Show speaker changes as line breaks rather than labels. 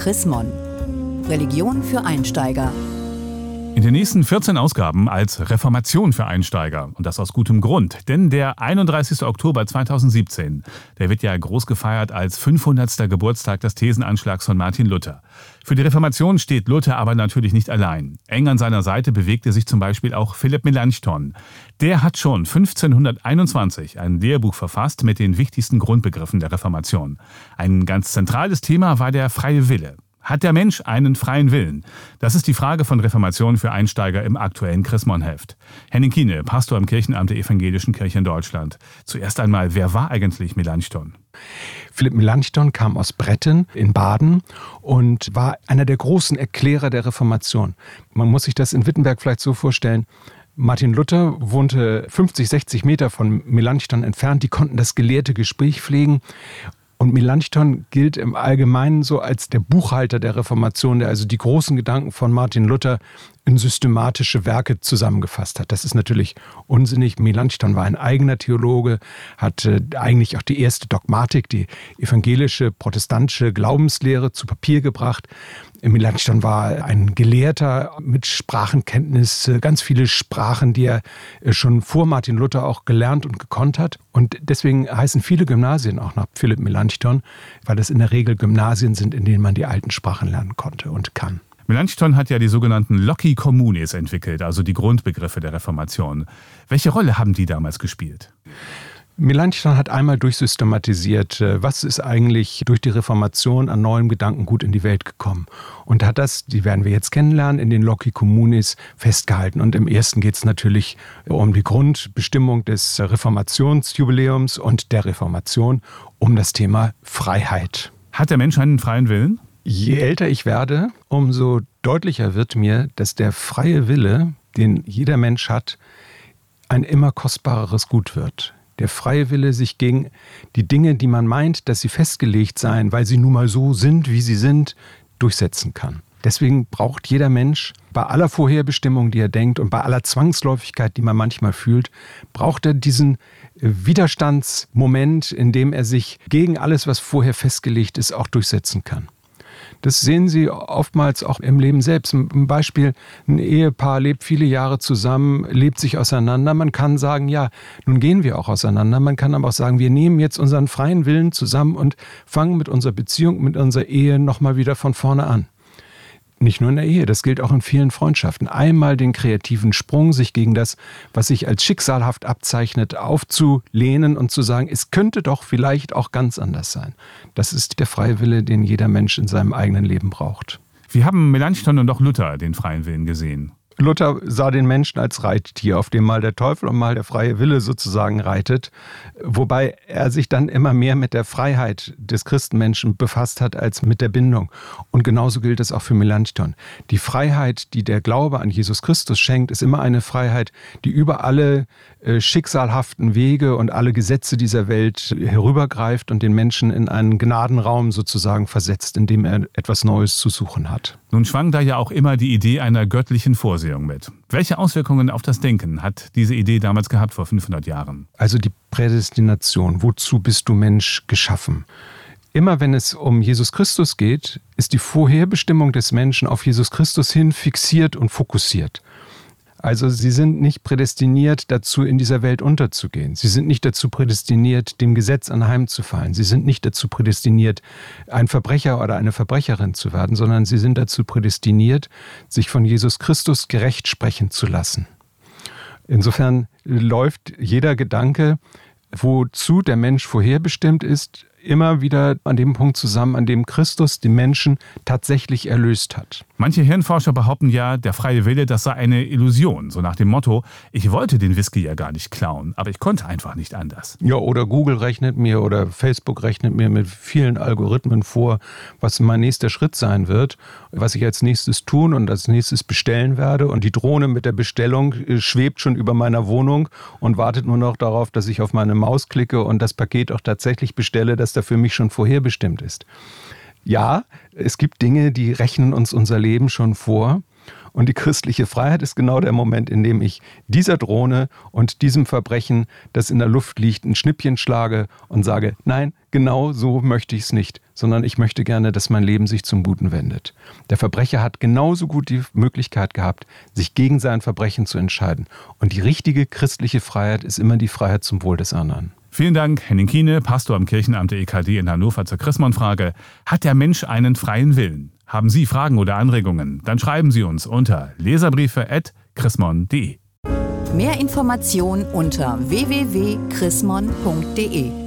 Chris Mon. Religion für Einsteiger.
In den nächsten 14 Ausgaben als Reformation für Einsteiger. Und das aus gutem Grund. Denn der 31. Oktober 2017, der wird ja groß gefeiert als 500. Geburtstag des Thesenanschlags von Martin Luther. Für die Reformation steht Luther aber natürlich nicht allein. Eng an seiner Seite bewegte sich zum Beispiel auch Philipp Melanchthon. Der hat schon 1521 ein Lehrbuch verfasst mit den wichtigsten Grundbegriffen der Reformation. Ein ganz zentrales Thema war der freie Wille. Hat der Mensch einen freien Willen? Das ist die Frage von Reformation für Einsteiger im aktuellen Chrismon-Heft. Henning Kiene, Pastor im Kirchenamt der Evangelischen Kirche in Deutschland. Zuerst einmal, wer war eigentlich Melanchthon?
Philipp Melanchthon kam aus Bretten in Baden und war einer der großen Erklärer der Reformation. Man muss sich das in Wittenberg vielleicht so vorstellen. Martin Luther wohnte 50, 60 Meter von Melanchthon entfernt. Die konnten das gelehrte Gespräch pflegen. Und Melanchthon gilt im Allgemeinen so als der Buchhalter der Reformation, der also die großen Gedanken von Martin Luther in systematische Werke zusammengefasst hat. Das ist natürlich unsinnig. Melanchthon war ein eigener Theologe, hat eigentlich auch die erste Dogmatik, die evangelische, protestantische Glaubenslehre zu Papier gebracht. Melanchthon war ein Gelehrter mit Sprachenkenntnis, ganz viele Sprachen, die er schon vor Martin Luther auch gelernt und gekonnt hat. Und deswegen heißen viele Gymnasien auch nach Philipp Melanchthon, weil das in der Regel Gymnasien sind, in denen man die alten Sprachen lernen konnte und kann.
Melanchthon hat ja die sogenannten Loci Communes entwickelt, also die Grundbegriffe der Reformation. Welche Rolle haben die damals gespielt?
Melanchthon hat einmal durchsystematisiert, äh, was ist eigentlich durch die Reformation an neuem Gedankengut in die Welt gekommen. Und hat das, die werden wir jetzt kennenlernen, in den Loci Communis festgehalten. Und im ersten geht es natürlich um die Grundbestimmung des Reformationsjubiläums und der Reformation, um das Thema Freiheit.
Hat der Mensch einen freien Willen?
Je älter ich werde, umso deutlicher wird mir, dass der freie Wille, den jeder Mensch hat, ein immer kostbareres Gut wird der freie Wille, sich gegen die Dinge, die man meint, dass sie festgelegt seien, weil sie nun mal so sind, wie sie sind, durchsetzen kann. Deswegen braucht jeder Mensch bei aller Vorherbestimmung, die er denkt und bei aller Zwangsläufigkeit, die man manchmal fühlt, braucht er diesen Widerstandsmoment, in dem er sich gegen alles, was vorher festgelegt ist, auch durchsetzen kann. Das sehen Sie oftmals auch im Leben selbst. Ein Beispiel, ein Ehepaar lebt viele Jahre zusammen, lebt sich auseinander. Man kann sagen, ja, nun gehen wir auch auseinander. Man kann aber auch sagen, wir nehmen jetzt unseren freien Willen zusammen und fangen mit unserer Beziehung, mit unserer Ehe nochmal wieder von vorne an nicht nur in der Ehe, das gilt auch in vielen Freundschaften. Einmal den kreativen Sprung, sich gegen das, was sich als schicksalhaft abzeichnet, aufzulehnen und zu sagen, es könnte doch vielleicht auch ganz anders sein. Das ist der freie Wille, den jeder Mensch in seinem eigenen Leben braucht.
Wie haben Melanchthon und auch Luther den freien Willen gesehen?
Luther sah den Menschen als Reittier, auf dem mal der Teufel und mal der freie Wille sozusagen reitet, wobei er sich dann immer mehr mit der Freiheit des Christenmenschen befasst hat als mit der Bindung. Und genauso gilt es auch für Melanchthon. Die Freiheit, die der Glaube an Jesus Christus schenkt, ist immer eine Freiheit, die über alle äh, schicksalhaften Wege und alle Gesetze dieser Welt herübergreift und den Menschen in einen Gnadenraum sozusagen versetzt, in dem er etwas Neues zu suchen hat.
Nun schwang da ja auch immer die Idee einer göttlichen Vorsehung mit. Welche Auswirkungen auf das Denken hat diese Idee damals gehabt vor 500 Jahren?
Also die Prädestination. Wozu bist du Mensch geschaffen? Immer wenn es um Jesus Christus geht, ist die Vorherbestimmung des Menschen auf Jesus Christus hin fixiert und fokussiert. Also sie sind nicht prädestiniert dazu, in dieser Welt unterzugehen. Sie sind nicht dazu prädestiniert, dem Gesetz anheimzufallen. Sie sind nicht dazu prädestiniert, ein Verbrecher oder eine Verbrecherin zu werden, sondern sie sind dazu prädestiniert, sich von Jesus Christus gerecht sprechen zu lassen. Insofern läuft jeder Gedanke, wozu der Mensch vorherbestimmt ist, immer wieder an dem Punkt zusammen, an dem Christus den Menschen tatsächlich erlöst hat.
Manche Hirnforscher behaupten ja, der freie Wille, das sei eine Illusion. So nach dem Motto, ich wollte den Whisky ja gar nicht klauen, aber ich konnte einfach nicht anders.
Ja, oder Google rechnet mir oder Facebook rechnet mir mit vielen Algorithmen vor, was mein nächster Schritt sein wird, was ich als nächstes tun und als nächstes bestellen werde. Und die Drohne mit der Bestellung äh, schwebt schon über meiner Wohnung und wartet nur noch darauf, dass ich auf meine Maus klicke und das Paket auch tatsächlich bestelle, das da für mich schon vorherbestimmt ist ja, es gibt Dinge, die rechnen uns unser Leben schon vor. Und die christliche Freiheit ist genau der Moment, in dem ich dieser Drohne und diesem Verbrechen, das in der Luft liegt, ein Schnippchen schlage und sage, nein, genau so möchte ich es nicht, sondern ich möchte gerne, dass mein Leben sich zum Guten wendet. Der Verbrecher hat genauso gut die Möglichkeit gehabt, sich gegen sein Verbrechen zu entscheiden. Und die richtige christliche Freiheit ist immer die Freiheit zum Wohl des anderen.
Vielen Dank, Henning Kiene, Pastor am Kirchenamt der EKD in Hannover zur Chrismon-Frage. Hat der Mensch einen freien Willen? Haben Sie Fragen oder Anregungen? Dann schreiben Sie uns unter leserbriefe.chrismon.de.
Mehr Informationen unter www.chrismon.de